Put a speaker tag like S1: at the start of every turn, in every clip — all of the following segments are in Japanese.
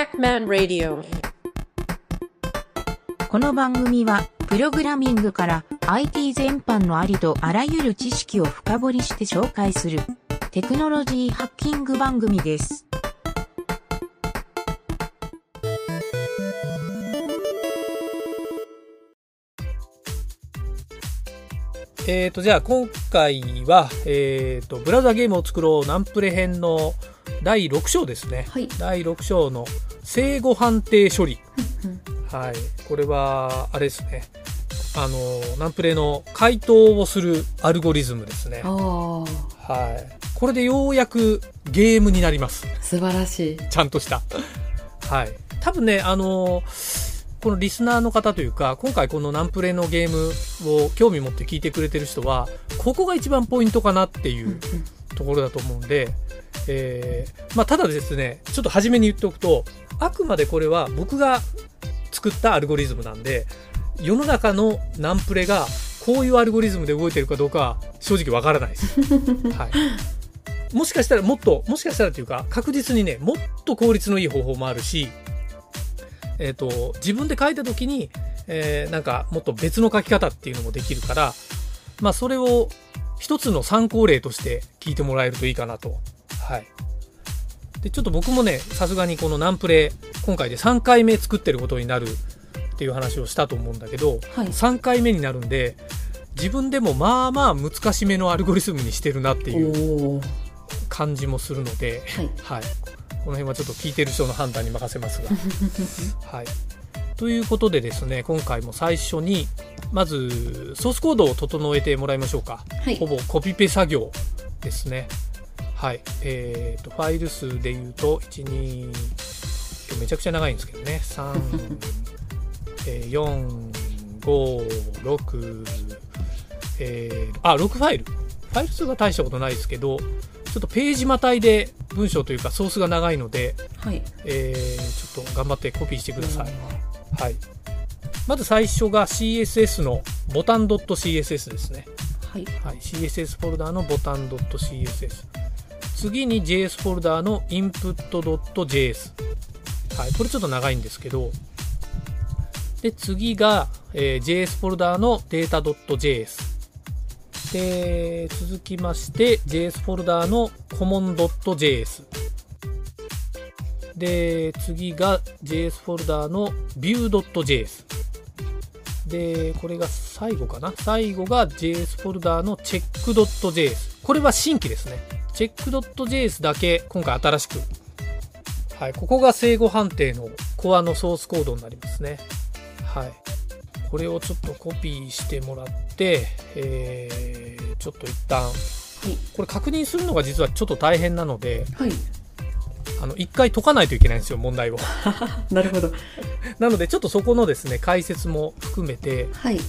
S1: Pac-Man Radio
S2: この番組は、プログラミングから IT 全般のありとあらゆる知識を深掘りして紹介するテクノロジーハッキング番組です。
S3: えーと、じゃあ今回は、えーと、ブラウザゲームを作ろうナンプレ編の第6章ですね。
S4: はい
S3: 第6章の正誤判定処理。はい。これは、あれですね。あの、ナンプレの回答をするアルゴリズムですね。はい。これでようやくゲームになります。
S4: 素晴らしい。
S3: ちゃんとした。はい。多分ね、あのこのリスナーの方というか、今回このナンプレのゲームを興味持って聞いてくれてる人は、ここが一番ポイントかなっていうところだと思うんで、えーまあ、ただですね、ちょっと初めに言っておくと、あくまでこれは僕が作ったアルゴリズムなんで、世の中のナンプレがこういうアルゴリズムで動いてるかどうかは正直わからないです。はい。もしかしたらもっと、もしかしたらというか、確実にね、もっと効率のいい方法もあるし、えっ、と、自分で書いた時に、えーなんかもっと別の書き方っていうのもできるから、まあそれを一つの参考例として聞いてもらえるといいかなと。はい。で、ちょっと僕もね、さすがにこのナンプレ、今回で3回目作ってることになるっていう話をしたと思うんだけど、
S4: はい
S3: 3回目になるんで、自分でもまあまあ難しめのアルゴリズムにしてるなっていう。感じもするので、
S4: はい。
S3: はい、この辺はちょっと聞いてる人の判断に任せますが。はい、ということでですね今回も最初にまずソースコードを整えてもらいましょうか、
S4: はい。
S3: ほぼコピペ作業ですね。はい。えー、とファイル数で言うと12今日めちゃくちゃ長いんですけどね。3 えー456えーあ6ファイル。ファイル数が大したことないですけどちょっとページまたいで文章というかソースが長いので、
S4: はい。
S3: えーちょっと頑張ってコピーしてください。はい。まず最初が CSS のボタン .css ですね。
S4: はい。
S3: はい。CSS フォルダーのボタン .css。次に JS フォルダーの input.js。はい。これちょっと長いんですけど。で、次が、えー JS フォルダーの data.js。で、続きまして JS フォルダーの common.js。で、次が JS フォルダーの view.js。で、これが最後かな？最後が JS フォルダーの check.js。これは新規ですね。check.js だけ今回新しく。はい、ここが正誤判定のコアのソースコードになりますね。はい。これをちょっとコピーしてもらって、えー、ちょっと一旦、これ確認するのが実はちょっと大変なので、
S4: はい。
S3: あの、一回解かないといけないんですよ、問題を。
S4: なるほど。
S3: なので、ちょっとそこのですね、解説も含めて、
S4: はい。
S3: ち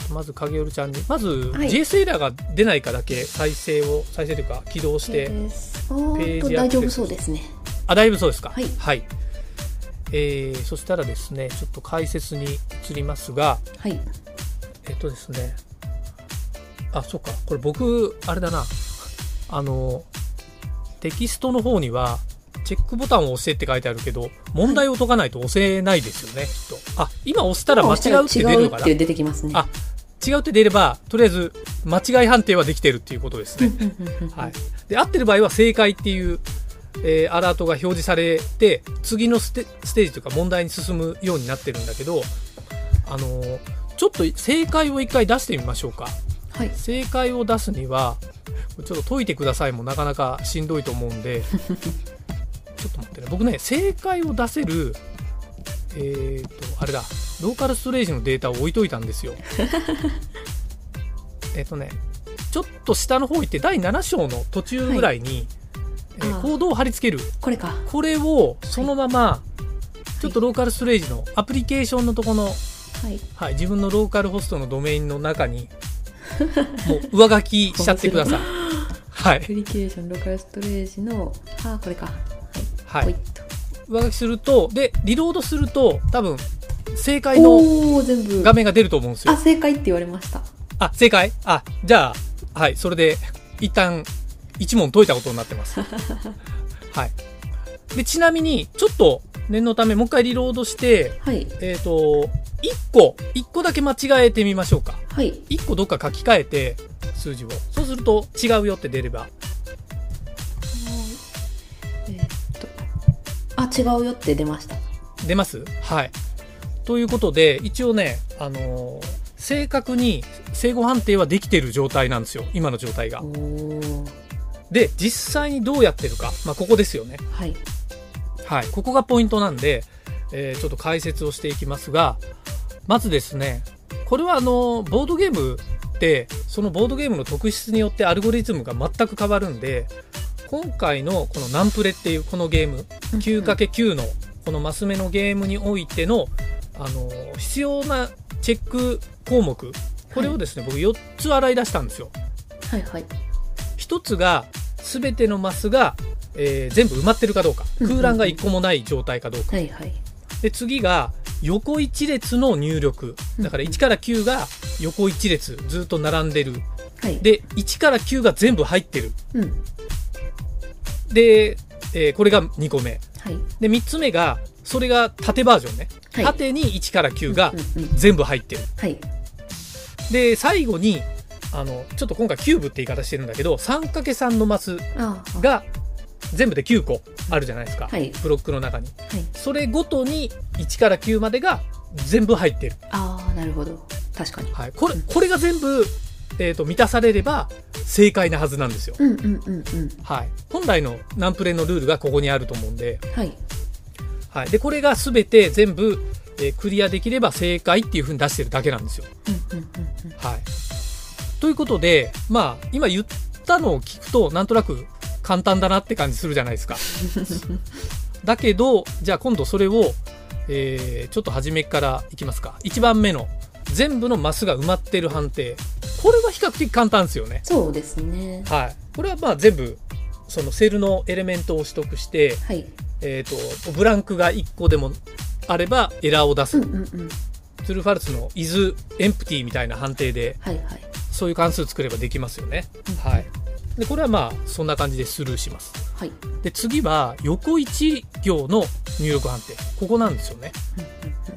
S3: ょっとまず影織ちゃんに、まず、
S4: はい
S3: JS エラーが出ないかだけ再生を、再生というか起動して、
S4: お
S3: ペー
S4: ーっと大丈夫そうですね。
S3: あ、大丈夫そうですか？
S4: はい
S3: えー、そしたらですね、ちょっと解説に移りますが、
S4: はい。
S3: えっとですね、あ、そうか、これ僕、あれだな、あの、テキストの方には、チェックボタンを押してって書いてあるけど、問題を解かないと押せないですよね、きっと。あ、今押したら間違うって出るのかな
S4: 違うって出てきますね。
S3: あ違うって出れば、とりあえず間違い判定はできてるっていうことですね。はい。で、合ってる場合は正解っていう、えーアラートが表示されて、次のステステージというか問題に進むようになってるんだけど、あのーちょっと正解を一回出してみましょうか。
S4: はい。
S3: 正解を出すには、ちょっと解いてくださいもなかなかしんどいと思うんで、ちょっと待ってね。僕ね、正解を出せる、えっ、と、あれだ、ローカルストレージのデータを置いといたんですよ。えっとね、ちょっと下の方行って第7章の途中ぐらいに、えー
S4: あー
S3: コードを貼り付ける。
S4: これか。
S3: これをそのまま、ちょっとローカルストレージのアプリケーションのとこの、
S4: はい。
S3: はい、自分のローカルホストのドメインの中に、もう上書きしちゃってください。はい。
S4: アプリケーション、ローカルストレージの、あー、これか。
S3: はい
S4: ほい。
S3: 上書きすると、で、リロードすると、多分、正解の。画面が出ると思うんですよ
S4: あ、。正解って言われました。
S3: あ、正解？あ、じゃあ、はい、それで、一旦、一問解いたことになってます。はい。で、ちなみに、ちょっと、念のためもう一回リロードして、
S4: はい。
S3: えっ、と、1個、1個だけ間違えてみましょうか。
S4: はい。
S3: 1個どっか書き換えて、数字を。そうすると違うよって出れば。
S4: えーっと。あ、違うよって出ました。
S3: 出ます？はい。ということで、一応ね、あのー正確に正誤判定はできてる状態なんですよ。今の状態が。で、実際にどうやってるか。まあ、ここですよね。
S4: はい。
S3: はい。ここがポイントなんで、えーちょっと解説をしていきますが、まずですね、これはあの、ボードゲームって、そのボードゲームの特質によってアルゴリズムが全く変わるんで、今回のこのナンプレっていうこのゲーム、9×9 のこのマス目のゲームにおいての、あの、必要なチェック項目、これをですね、僕4つ洗い出したんですよ。
S4: はいはい。
S3: 一つが全てのマスが、えー全部埋まってるかどうか空欄が1個もない状態かどうか
S4: はいはい。
S3: で次が横一列の入力だから
S4: うんうん
S3: 1から9が横一列ずっと並んでる
S4: はい。
S3: で1から9が全部入ってる
S4: うん。
S3: で、えーこれが2個目
S4: はい。
S3: で3つ目がそれが縦バージョンね、
S4: はい
S3: 縦に1から9が全部入ってる
S4: はい。
S3: で最後にあのちょっと今回キューブって言い方してるんだけど 3×3 のマス。が全部で9個あるじゃないですか、
S4: はい
S3: ブロックの中に
S4: はい。
S3: それごとに1から9までが全部入ってる、
S4: ああ、なるほど。確かに。
S3: はい、これこれが全部、えー、と満たされれば正解なはずなんですよ、
S4: うんうんうんうん。
S3: はい、本来のナンプレのルールがここにあると思うんで,、
S4: はい。
S3: はい、でこれが全て全部、えークリアできれば正解っていうふうに出してるだけなんですよ、
S4: うんうんうんうん。
S3: はい、ということでまあ今言ったのを聞くとなんとなく簡単だなって感じするじゃないですか。だけどじゃあ今度それを、えーちょっと初めからいきますか。1番目の全部のマスが埋まってる判定。これは比較的簡単ですよね。
S4: そうですね。
S3: はい。これはまあ全部そのセルのエレメントを取得して、
S4: はい。
S3: えー、とブランクが1個でもあればエラーを出す、
S4: うんうんうん。
S3: トゥルーファルスの is empty みたいな判定で
S4: はいはい。
S3: そういう関数作ればできますよね、
S4: うん。
S3: はいでこれはまあそんな感じでスルーします。
S4: はい。
S3: で次は横一行の入力判定。ここなんですよね。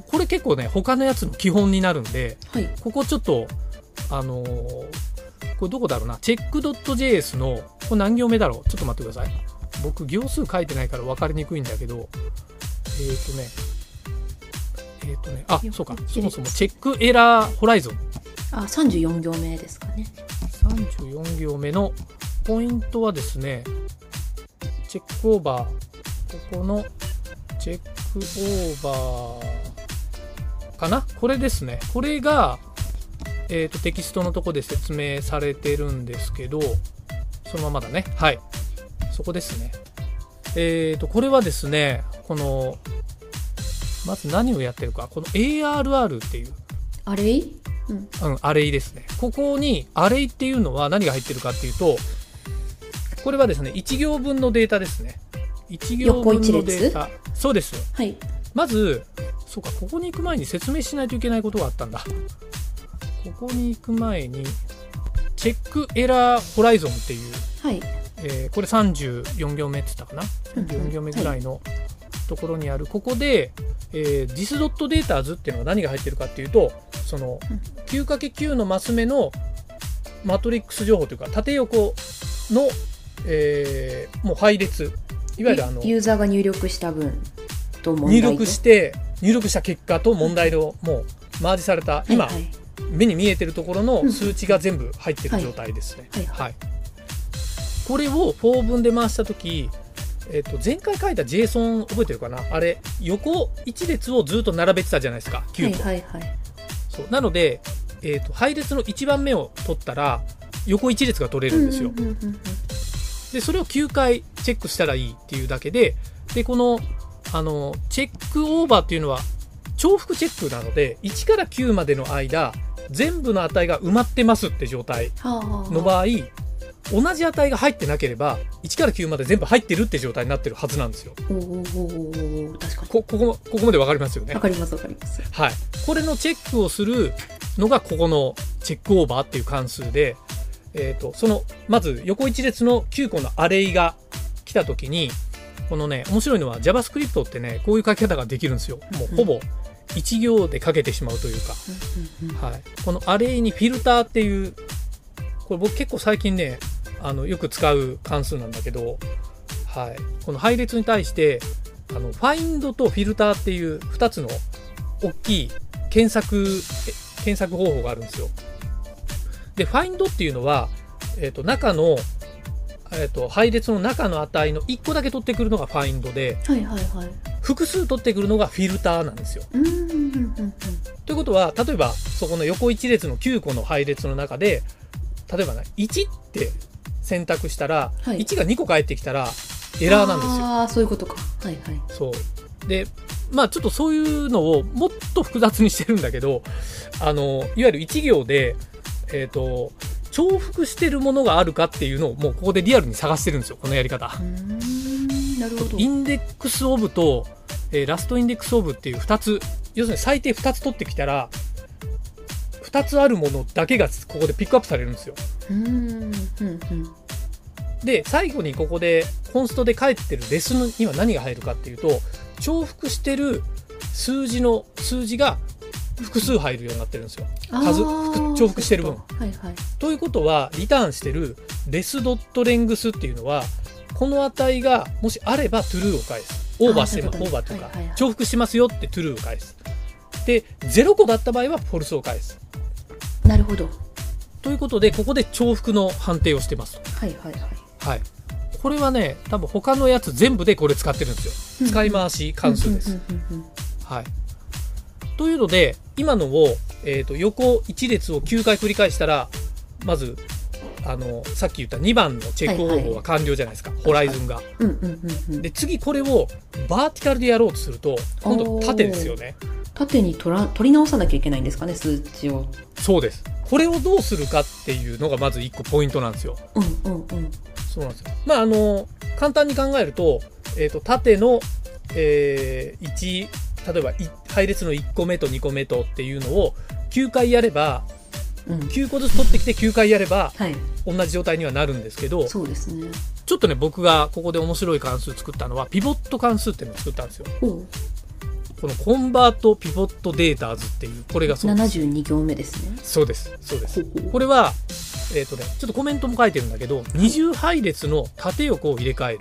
S3: これ結構ね他のやつの基本になるんで
S4: はい。
S3: ここちょっとあのーこれどこだろうな。チェック .js のこれ何行目だろう？ちょっと待ってください。僕行数書いてないから分かりにくいんだけどえっ、ー、とねえっ、とねあそうか。そもそもチェックエラーホライゾン。
S4: あ、34行目ですかね。
S3: 34行目のポイントはですねチェックオーバーここのチェックオーバーかな？これですね。これが、えー、とテキストのとこで説明されてるんですけどそのままだね。はい。そこですね。えー、とこれはですねこのまず何をやってるか？この ARR っていう。
S4: あれうん。
S3: うん、アレイですね。ここにアレイっていうのは何が入ってるかっていうと、これはですね、1行分のデータですね。1行分のデータ。そうです。
S4: はい。
S3: まず、そうか、ここに行く前に説明しないといけないことがあったんだ。ここに行く前に、チェックエラーホライゾンっていう、
S4: はい。
S3: えーこれ34行目って言ったかな？4行目ぐらいのところにある、ここで、えー、dis.daters っていうのは何が入ってるかっていうとその
S4: うん
S3: 9×9 のマス目のマトリックス情報というか縦横の、えーもう配列。いわゆるあの
S4: ユーザーが入力した分と問
S3: 入
S4: 題と？
S3: 力して入力した結果と問題のもうマージされた今、
S4: はいはい。
S3: 目に見えてるところの
S4: うん。
S3: 数値が全部入ってる状態ですね。
S4: はい。はい。
S3: はい、これを4分で回した時、えっと前回書いた JSON 覚えてるかな？あれ横一列をずっと並べてたじゃないですか
S4: は
S3: 9個、
S4: いはいはい。
S3: そう。なので、えっと配列の1番目を取ったら横一列が取れるんですよ、
S4: うんうんうんうん
S3: でそれを9回チェックしたらいいっていうだけででこのあのチェックオーバーっていうのは重複チェックなので1から9までの間全部の値が埋まってますって状態の場合同じ値が入ってなければ1から9まで全部入ってるって状態になってるはずなんですよ。
S4: おーお確かに。
S3: こここここまで分かりますよね。
S4: わかりますわかります。
S3: はい。これのチェックをするのがここのチェックオーバーっていう関数で、えー、とそのまず横一列の9個のアレイが来た時にこのね、面白いのは JavaScript ってね、こういう書き方ができるんですよ。もうほぼ1行で書けてしまうというか。はい。このアレイにフィルターっていう、これ僕結構最近ね、あの、よく使う関数なんだけど、はい。この配列に対して、あの、ファインドとフィルターっていう2つの大きい検索、え検索方法があるんですよ。で、ファインドっていうのは、えっ、と、中の、えっ、と、配列の中の値の1個だけ取ってくるのがファインドで、
S4: はいはいはい
S3: 複数取ってくるのがフィルターなんですよ。
S4: うんうんうんうん
S3: ということは、例えば、そこの横一列の9個の配列の中で、例えばね、1って選択したら、
S4: はい
S3: 1が2個返ってきたら、エラーなんですよ。
S4: ああそういうことかはいはい
S3: そう。で、まあちょっとそういうのをもっと複雑にしてるんだけど、あの、いわゆる1行で、えっ、と、重複してるものがあるかっていうのをもうここでリアルに探してるんですよ、このやり方。
S4: なるほど。
S3: インデックスオブと、えーラストインデックスオブっていう2つ、要するに最低2つ取ってきたら、2つあるものだけがここでピックアップされるんですよ。
S4: うんうん
S3: で、最後にここでコンストで返ってるレスには何が入るかっていうと、重複してる数字の数字が複数入るようになってるんですよ。数重複してる分
S4: はいはい
S3: ということは、リターンしてるレスドットレングスっていうのは、この値がもしあれば true を返す。オーバーしてます。オーバーというか
S4: はいはいは、い
S3: 重複してますよって true を返す。で、0個だった場合は false を返す。
S4: なるほど
S3: ということで、ここで重複の判定をしてます。
S4: はいはいはい
S3: はい。これはね、多分他のやつ全部でこれ使ってるんですよ。使い回し関数です。はい。というので、今のを、えー、と横1列を9回繰り返したら、まず、あの、さっき言った2番のチェック方法は完了じゃないですか。ホライズンが。
S4: うんうんうんうん
S3: で、次これをバーティカルでやろうとすると、今度縦ですよね。
S4: 縦に取ら取り直さなきゃいけないんですかね数値を
S3: そうです。これをどうするかっていうのがまず1個ポイントなんですよ。
S4: うんうんうん
S3: そうなんですよ。まあ、あの、簡単に考えると、えっ、と、縦の、えー、1、例えばい配列の1個目と2個目とっていうのを9回やれば、
S4: うん
S3: 9個ずつ取ってきて9回やれば
S4: はい
S3: 同じ状態にはなるんですけど、
S4: そうですね
S3: ちょっとね、僕がここで面白い関数作ったのは、ピボット関数っていうのを作ったんですよ。このコンバートピボットデーターズっていう、これがそうです。
S4: 72行目ですね
S3: そうです。そうです。これは、えっ、とね、ちょっとコメントも書いてるんだけど、二重配列の縦横を入れ替える。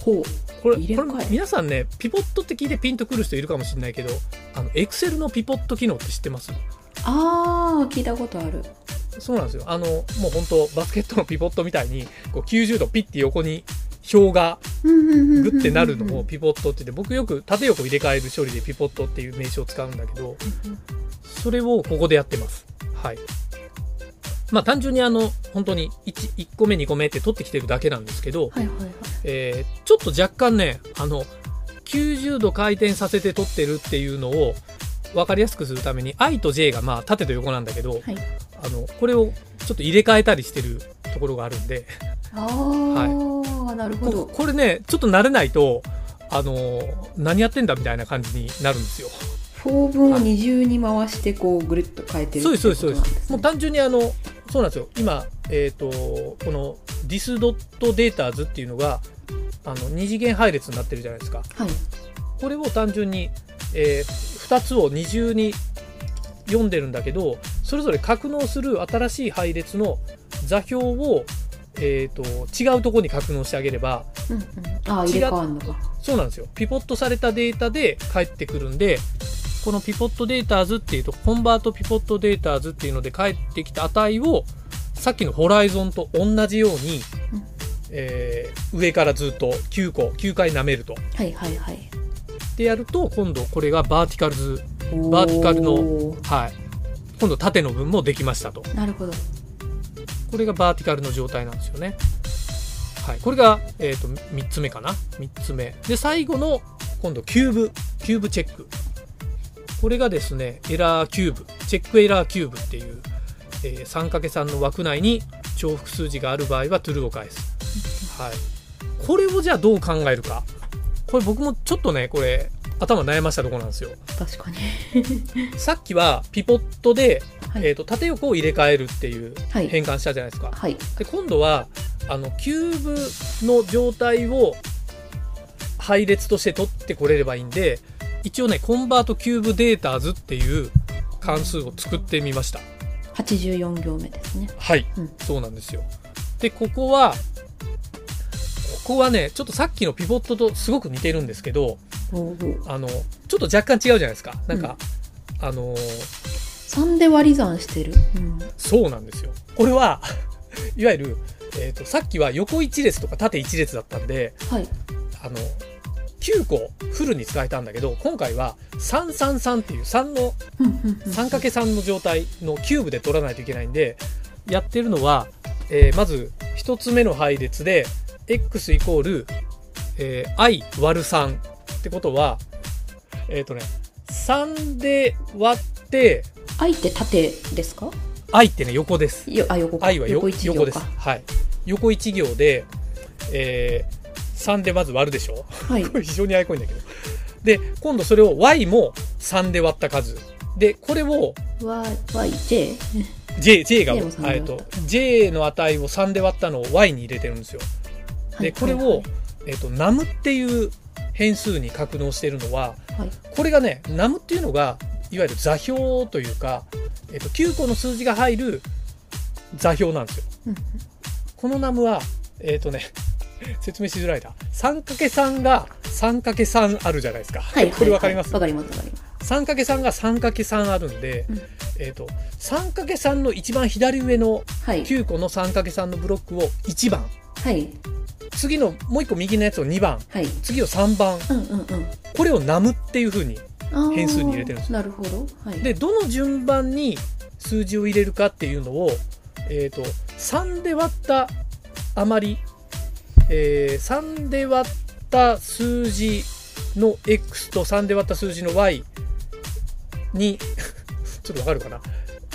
S4: ほう
S3: これ、これ皆さんね、ピボットって聞いてピンとくる人いるかもしれないけど、あの、エクセルのピボット機能って知ってます？
S4: ああ聞いたことある
S3: そうなんですよ。あの、もう本当バスケットのピボットみたいに、こう90度ピッて横に表が
S4: グ
S3: グッてなるのをピボットって言って、僕よく縦横入れ替える処理でピボットっていう名称を使うんだけど、それをここでやってます。はい。まあ単純にあの、本当に 1, 1個目2個目って取ってきてるだけなんですけど、
S4: はいはいはい。
S3: えーちょっと若干ね、あの、90度回転させて取ってるっていうのを分かりやすくするために、I と J がまあ縦と横なんだけど、
S4: はい。
S3: あの、これをちょっと入れ替えたりしてるところがあるんで、
S4: ああ、なるほ
S3: こ
S4: ど。
S3: これね、ちょっと慣れないと、あの、何やってんだみたいな感じになるんですよ。
S4: 4分を二重に回してこうぐるっと変えてる
S3: そうです、そうです、そうです。もう単純にあの、そうなんですよ。今、えっ、と、この dis.daters っていうのが、あの、二次元配列になってるじゃないですか。
S4: はい
S3: これを単純に、え2つを二重に読んでるんだけど、それぞれ格納する新しい配列の座標を、えっ、と、違うところに格納してあげれば、
S4: うんうん、ああ入れ替わるのか
S3: そうなんですよ。ピボットされたデータで返ってくるんで、このピボットデーターズっていうと、コンバートピボットデーターズっていうので返ってきた値を、さっきのホライゾンと同じように、
S4: うん
S3: えー上からずっと9個、9回舐めると。
S4: はいはいはい
S3: でやると、今度これが verticals、
S4: お
S3: vertical の
S4: ー
S3: はい。今度縦の分もできましたと。
S4: なるほど
S3: これが vertical の状態なんですよね。はい。これが、えっ、と、3つ目かな。3つ目。で、最後の、今度、キューブ、 cube check。これがですね、 error cube、check error cube っていう、えー 3×3 の枠内に重複数字がある場合は true を返す。はい。これをじゃあどう考えるか。これ僕もちょっとね、これ、頭悩ましたところなんですよ。
S4: 確かに
S3: さっきは pivot で、
S4: はい
S3: えー、と縦横を入れ替えるっていう
S4: はい
S3: 変換したじゃないですか。
S4: はい
S3: で今度はあのキューブの状態を配列として取ってこれればいいんで一応ね convert cube datas っていう関数を作ってみました。
S4: 84行目ですね。
S3: はい、
S4: うん。
S3: そうなんですよ。でここはここはねちょっとさっきのピボットとすごく似てるんですけどあのちょっと若干違うじゃないですか。なんか、あのー
S4: 3で割り算してる、うん、
S3: そうなんですよ。これはいわゆる、えー、とさっきは横一列とか縦一列だったんで
S4: はい。
S3: あの9個フルに使えたんだけど今回は333っていう3の
S4: うんうんうん。
S3: 3×3 の状態のキューブで取らないといけないんでやってるのは、えーまず1つ目の配列で x イコール、えー i 割る3ってことはえっ、とね3で割って
S4: 愛って縦ですか
S3: ？I ってね横です。
S4: よあ横か。
S3: I はよ
S4: 横
S3: 横です。
S4: か
S3: はい。横1行で、えー3でまず割るでしょ？
S4: はい。
S3: こ れ非常にあやこいんだけど。で今度それを y も3で割った数。でこれを
S4: y j
S3: J, J が、
S4: J も3で割った。
S3: えっと J の値を3で割ったのを Y に入れてるんですよ。で、これを、えっと、num っていう変数に格納してるのは、
S4: はい。
S3: これがね、num っていうのが、いわゆる座標というか、えっと、9個の数字が入る座標なんですよ。
S4: うん。
S3: この num は、えっとね、説明しづらいな。3×3 が 3×3 あるじゃないですか。
S4: はいはい
S3: これわかります？
S4: わかりますわかります。
S3: 3×3 が 3×3 あるんで、
S4: うん。
S3: えっ、と 3×3 の一番左上の
S4: はい。
S3: 9個の 3×3 のブロックを1番。
S4: はい。
S3: 次のもう1個右のやつを2番。
S4: はい。
S3: 次を3番。
S4: うんうんうん。
S3: これをナムっていう風に
S4: あー
S3: 変数に入れてるんです
S4: なるほど。はい。
S3: でどの順番に数字を入れるかっていうのを、えー、と3で割った余り、えー3で割った数字の x と3で割った数字の y に ちょっとわかるかな、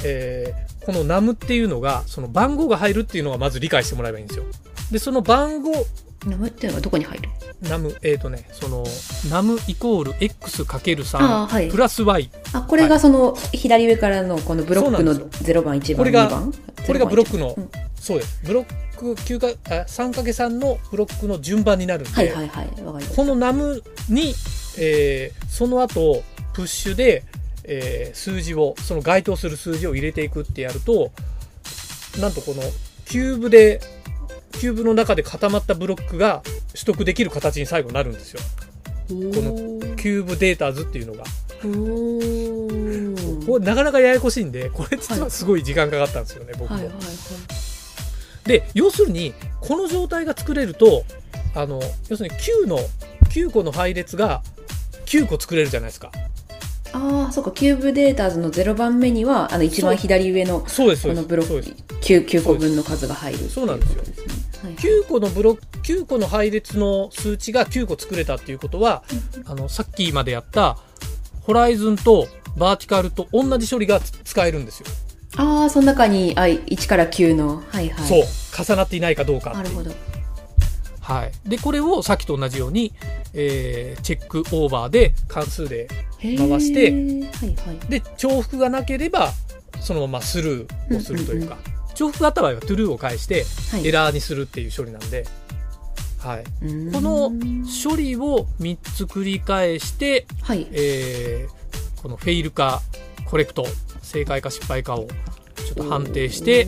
S3: えーこの num っていうのがその番号が入るっていうのがまず理解してもらえばいいんですよ。でその番号
S4: ナムっていうのはどこに入る
S3: ？num えっ、とねその num イコール x×3、
S4: あーはい。
S3: プラス y
S4: あこれがその左上からのこのブロックの
S3: そうなん
S4: 0番1番
S3: これが
S4: 2番
S3: これがブロックの、
S4: うん。
S3: そうです。ブロック9かあ 3×3 のブロックの順番になるんで、
S4: はいはいはい
S3: この num に、えーその後 push で、えー数字をその該当する数字を入れていくってやるとなんとこのキューブでキューブの中で固まったブロックが取得できる形に最後なるんですよ。
S4: こ
S3: この cube datas っていうのが。
S4: お
S3: これなかなかややこしいんでこれ実はすごい時間かかったんですよね、僕も。
S4: はいはいはい
S3: で要するにこの状態が作れるとあの要するに9の9個の配列が9個作れるじゃないですか。
S4: ああそうか cube datas の0番目にはあの一番左上の
S3: そうです
S4: このブロック 9, 9個分の数が入る
S3: そうなんですよ。
S4: はい。
S3: 9個のブロック9個の配列の数値が9個作れたっていうことはあのさっきまでやった horizon と vertical と同じ処理がつ使えるんですよ、
S4: ああその中にあ1から9のはいはい。
S3: そう。重なっていないかどうか
S4: なるほど。
S3: はい、でこれをさっきと同じように、えーチェックオーバーで関数で回して
S4: はいはい。
S3: で重複がなければそのままスルーをするというか、重複があった場合はトゥルーを返して
S4: はい。
S3: エラーにするっていう処理なんで、はい、この処理を3つ繰り返して、
S4: はい。
S3: えーこのフェイルかコレクト正解か失敗かをちょっと判定して、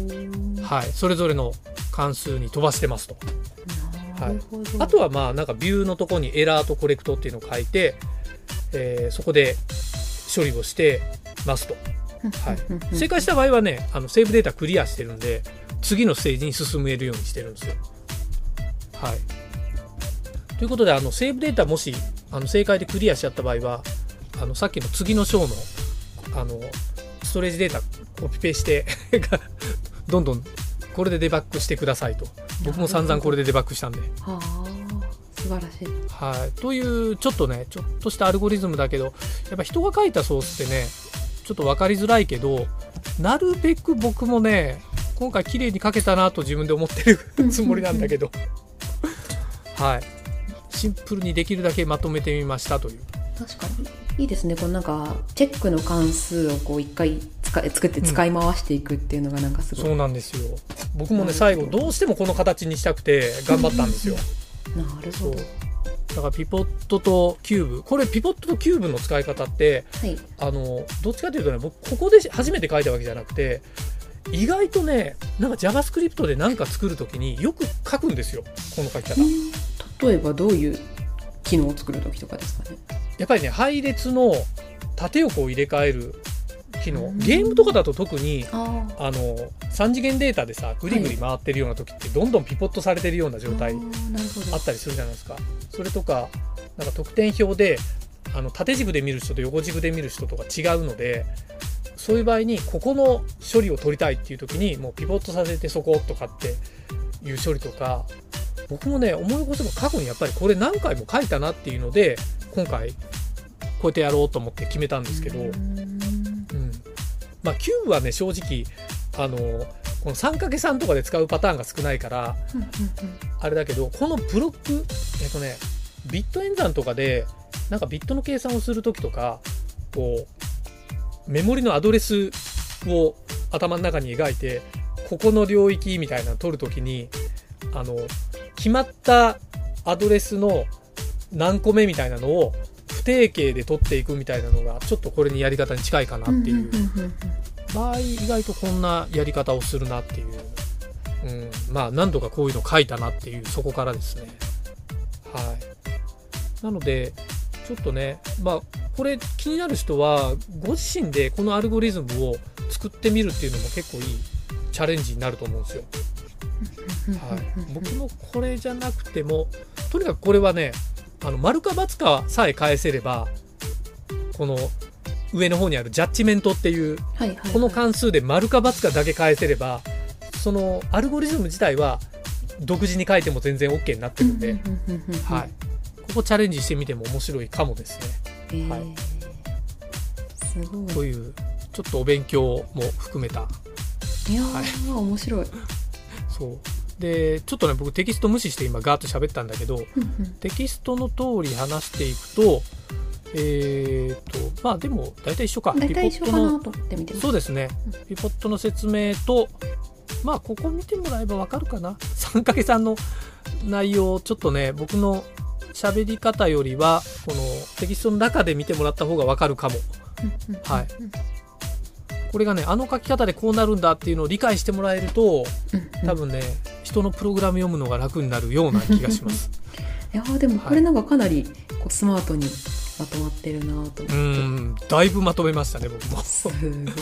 S3: はい、それぞれの関数に飛ばしてますと。
S4: なるほど
S3: あとはまあなんかビューのところにエラーとコレクトっていうのを書いて、えーそこで処理をしてますと。はい、正解した場合はねあのセーブデータクリアしてるんで次のステージに進めるようにしてるんですよ。はい、ということであのセーブデータもしあの正解でクリアしちゃった場合はあのさっきの次の章のあのストレージデータコピペして どんどんこれでデバッグしてくださいと。僕も散々これでデバッグしたんで。
S4: はあ素晴らしい。
S3: はい、というちょっとねちょっとしたアルゴリズムだけどやっぱ人が書いたソースってねちょっと分かりづらいけどなるべく僕もね今回綺麗に書けたなと自分で思ってる つもりなんだけど。はい。シンプルにできるだけまとめてみましたという。
S4: 確かにいいですね。このなんかチェックの関数をこう一回作って使い回していくっていうのがなんかすごい、
S3: そうなんですよ。僕もね最後どうしてもこの形にしたくて頑張ったんですよ。
S4: なるほど。
S3: だから pivot とキューブ。これ pivot とキューブの使い方って
S4: はい。
S3: あのどっちかというとね僕ここで初めて書いたわけじゃなくて意外とねなんか JavaScript で何か作るときによく書くんですよ。この書き方。
S4: 例えばどういう機能を作る時とかですかね。
S3: やっぱりね配列の縦横を入れ替える機能。
S4: うん。
S3: ゲームとかだと特に
S4: あ
S3: あの3次元データでさぐりぐり回ってるような時ってどんどんピポットされてるような状態あったりするじゃないですか。それとかなんか得点表であの縦軸で見る人と横軸で見る人とか違うのでそういう場合にここの処理を取りたいっていう時にもうピボットさせてそことかっていう処理とか僕もね思い起こせば過去にやっぱりこれ何回も書いたなっていうので今回こうやってやろうと思って決めたんですけど、
S4: う
S3: うん。ん。まあ、キューブはね正直あのこの 3×3 とかで使うパターンが少ないからあれだけどこのブロックえっとねビット演算とかでなんかビットの計算をする時とかこうメモリのアドレスを頭の中に描いてここの領域みたいなの取る時にあの決まったアドレスの何個目みたいなのを不定形で取っていくみたいなのがちょっとこれにやり方に近いかなっていう。場合意外とこんなやり方をするなっていう、うん、まあ何度かこういうの書いたなっていうそこからですね。はい。なのでちょっとねまあこれ気になる人はご自身でこのアルゴリズムを作ってみるっていうのも結構いいチャレンジになると思うんですよ、はい、僕もこれじゃなくてもとにかくこれはねあの丸か×かさえ返せればこの上の方にあるジャッジメントっていう
S4: はいはいはい。
S3: この関数で丸か×かだけ返せればそのアルゴリズム自体は独自に書いても全然 OK になってるんで、はい、ここチャレンジしてみても面白いかもですね。
S4: えー。
S3: はい。
S4: すごい。
S3: というちょっとお勉強も含めた。
S4: いやー、面白い
S3: そう。でちょっとね僕テキスト無視して今ガーッと喋ったんだけど
S4: うんうん。
S3: テキストの通り話していくとえー、とまあでも大体一緒か。
S4: 大体一緒か
S3: ピポットの
S4: なと思って見て
S3: そうですね。ピポットの説明とまあここ見てもらえばわかるかな。3×3 の内容ちょっとね僕の喋り方よりはこのテキストの中で見てもらった方がわかるかも。
S4: うんうん。
S3: はいこれがねあの書き方でこうなるんだっていうのを理解してもらえると多分ね人のプログラム読むのが楽になるような気がします。
S4: いやーでもこれなんかかなりこうスマートにまとまってるなと思って。
S3: うんだいぶまとめましたね僕も。
S4: すごい。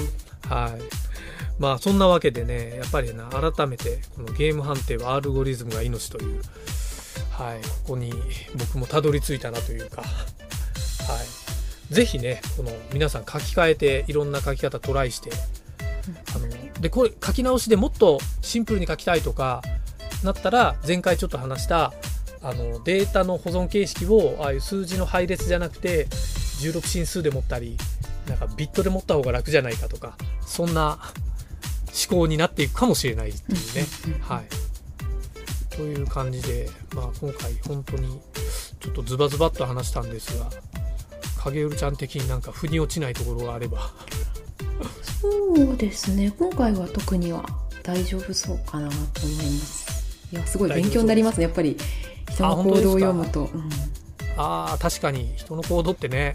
S3: はい。まあそんなわけでね、やっぱりな、改めてこのゲーム判定はアルゴリズムが命という、はい、ここに僕もたどり着いたなというか、はい。ぜひね、この皆さん書き換えていろんな書き方トライして、あの、で、これ書き直しでもっとシンプルに書きたいとか、なったら前回ちょっと話した、あのデータの保存形式をああいう数字の配列じゃなくて16進数で持ったりなんかビットで持った方が楽じゃないかとかそんな思考になっていくかもしれないっていうね。はい、という感じで、まあ、今回本当にちょっとズバズバっと話したんですが影るちゃん的になんか腑に落ちないところがあれば。
S4: そうですね。今回は特には大丈夫そうかなと思います。いやすごい勉強になりますね。やっぱり人の行動を読むと、うん。
S3: 確かに人の行動ってね。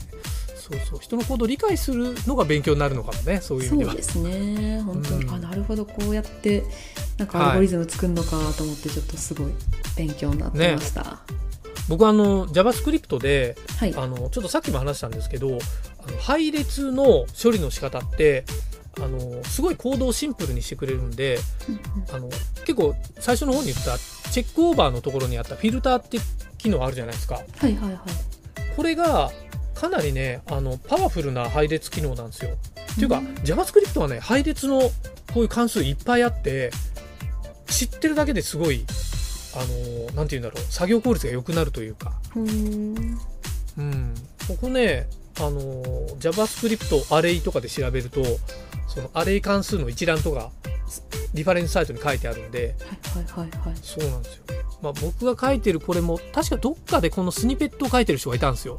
S3: そうそう。人の行動を理解するのが勉強になるのかもね。そういう意味では。
S4: そうですね。本当に、
S3: うん。
S4: あなるほど。こうやってなんかアルゴリズム作るのかと思ってちょっとすごい勉強になってました、
S3: 僕はあの JavaScript で
S4: はい。
S3: あのちょっとさっきも話したんですけどあの配列の処理の仕方ってあのすごいコードをシンプルにしてくれるんであの結構最初の方に言ったチェックオーバーのところにあったフィルターって機能あるじゃないですか。
S4: はいはいはい。
S3: これがかなりねあのパワフルな配列機能なんですよ。っていうか JavaScript はね配列のこういう関数いっぱいあって知ってるだけですごいあのなんて言うんだろう作業効率が良くなるというか。
S4: うーん。
S3: うん、ここね、あのー JavaScript アレイとかで調べると、そのアレイ関数の一覧とか、リファレンスサイトに書いてあるんで、
S4: はいはいはいはい。
S3: そうなんですよ。まあ、僕が書いてるこれも、確かどっかでこのスニペットを書いてる人がいたんですよ。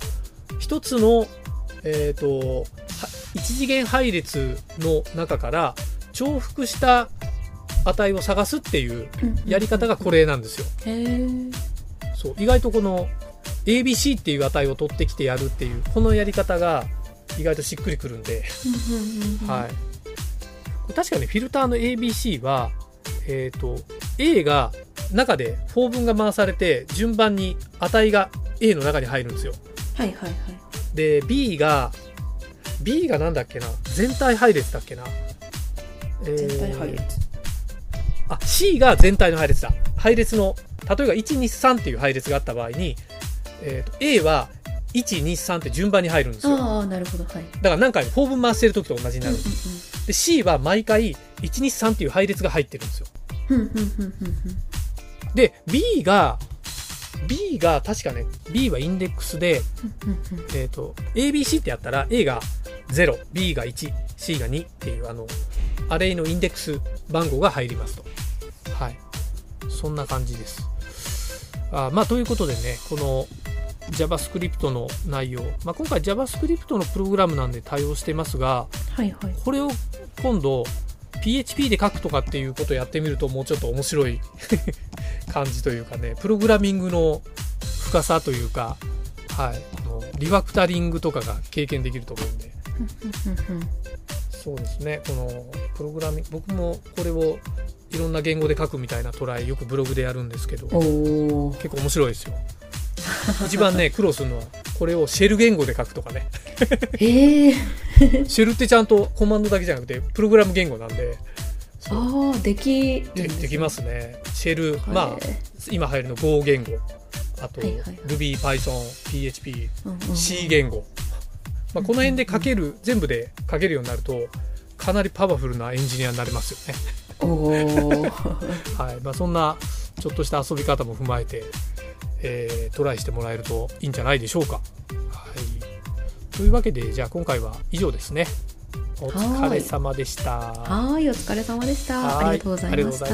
S3: 一つの、えっ、と、は一次元配列の中から重複した値を探すっていうやり方がこれなんですよ。そう意外とこの ABC っていう値を取ってきてやるっていうこのやり方が意外としっくりくるんで、はい、確かにフィルターの ABC は、えーと、A が中で4分が回されて順番に値が A の中に入るんですよ。
S4: はいはいはい。
S3: で B が B がなんだっけな？全体配列だっけな、
S4: 全体配列
S3: あ C が全体の配列だ。配列の例えば123っていう配列があった場合に、えーと、A は123って順番に入るんですよ。
S4: ああなるほど。はい。
S3: だから何回も4分回してる時と同じになる、うんうんうん、で C は毎回123っていう配列が入ってるんですよ。で B が B が確かね B はインデックスで、えーと、ABC ってやったら A が 0B が 1C が2っていうあのアレイのインデックス番号が入りますと。はいそんな感じです。あまあということでねこの JavaScript の内容、まあ、今回 JavaScript のプログラムなんで対応してますが、
S4: はいはい、
S3: これを今度 PHP で書くとかっていうことをやってみるともうちょっと面白い 感じというかねプログラミングの深さというか、はい、このリファクタリングとかが経験できると思うんでそうですね。このプログラミング僕もこれをいろんな言語で書くみたいなトライよくブログでやるんですけど結構面白いですよ。一番ね 苦労するのはこれをシェル言語で書くとかね。
S4: えー、
S3: シェルってちゃんとコマンドだけじゃなくてプログラム言語なんで。
S4: ああでき
S3: でできますね。シェル、まあ今流行りの Go 言語。あと、はいはい、Ruby、Python、PHP、うんうん、C 言語、まあ、この辺で書ける、全部で書けるようになるとかなりパワフルなエンジニアになれますよね。はいまあ、そんなちょっとした遊び方も踏まえて、えー、トライしてもらえるといいんじゃないでしょうか。はい、というわけでじゃあ今回は以上ですね。お疲れ様でした。
S4: はい、お疲れ様でした。ありがとうございました。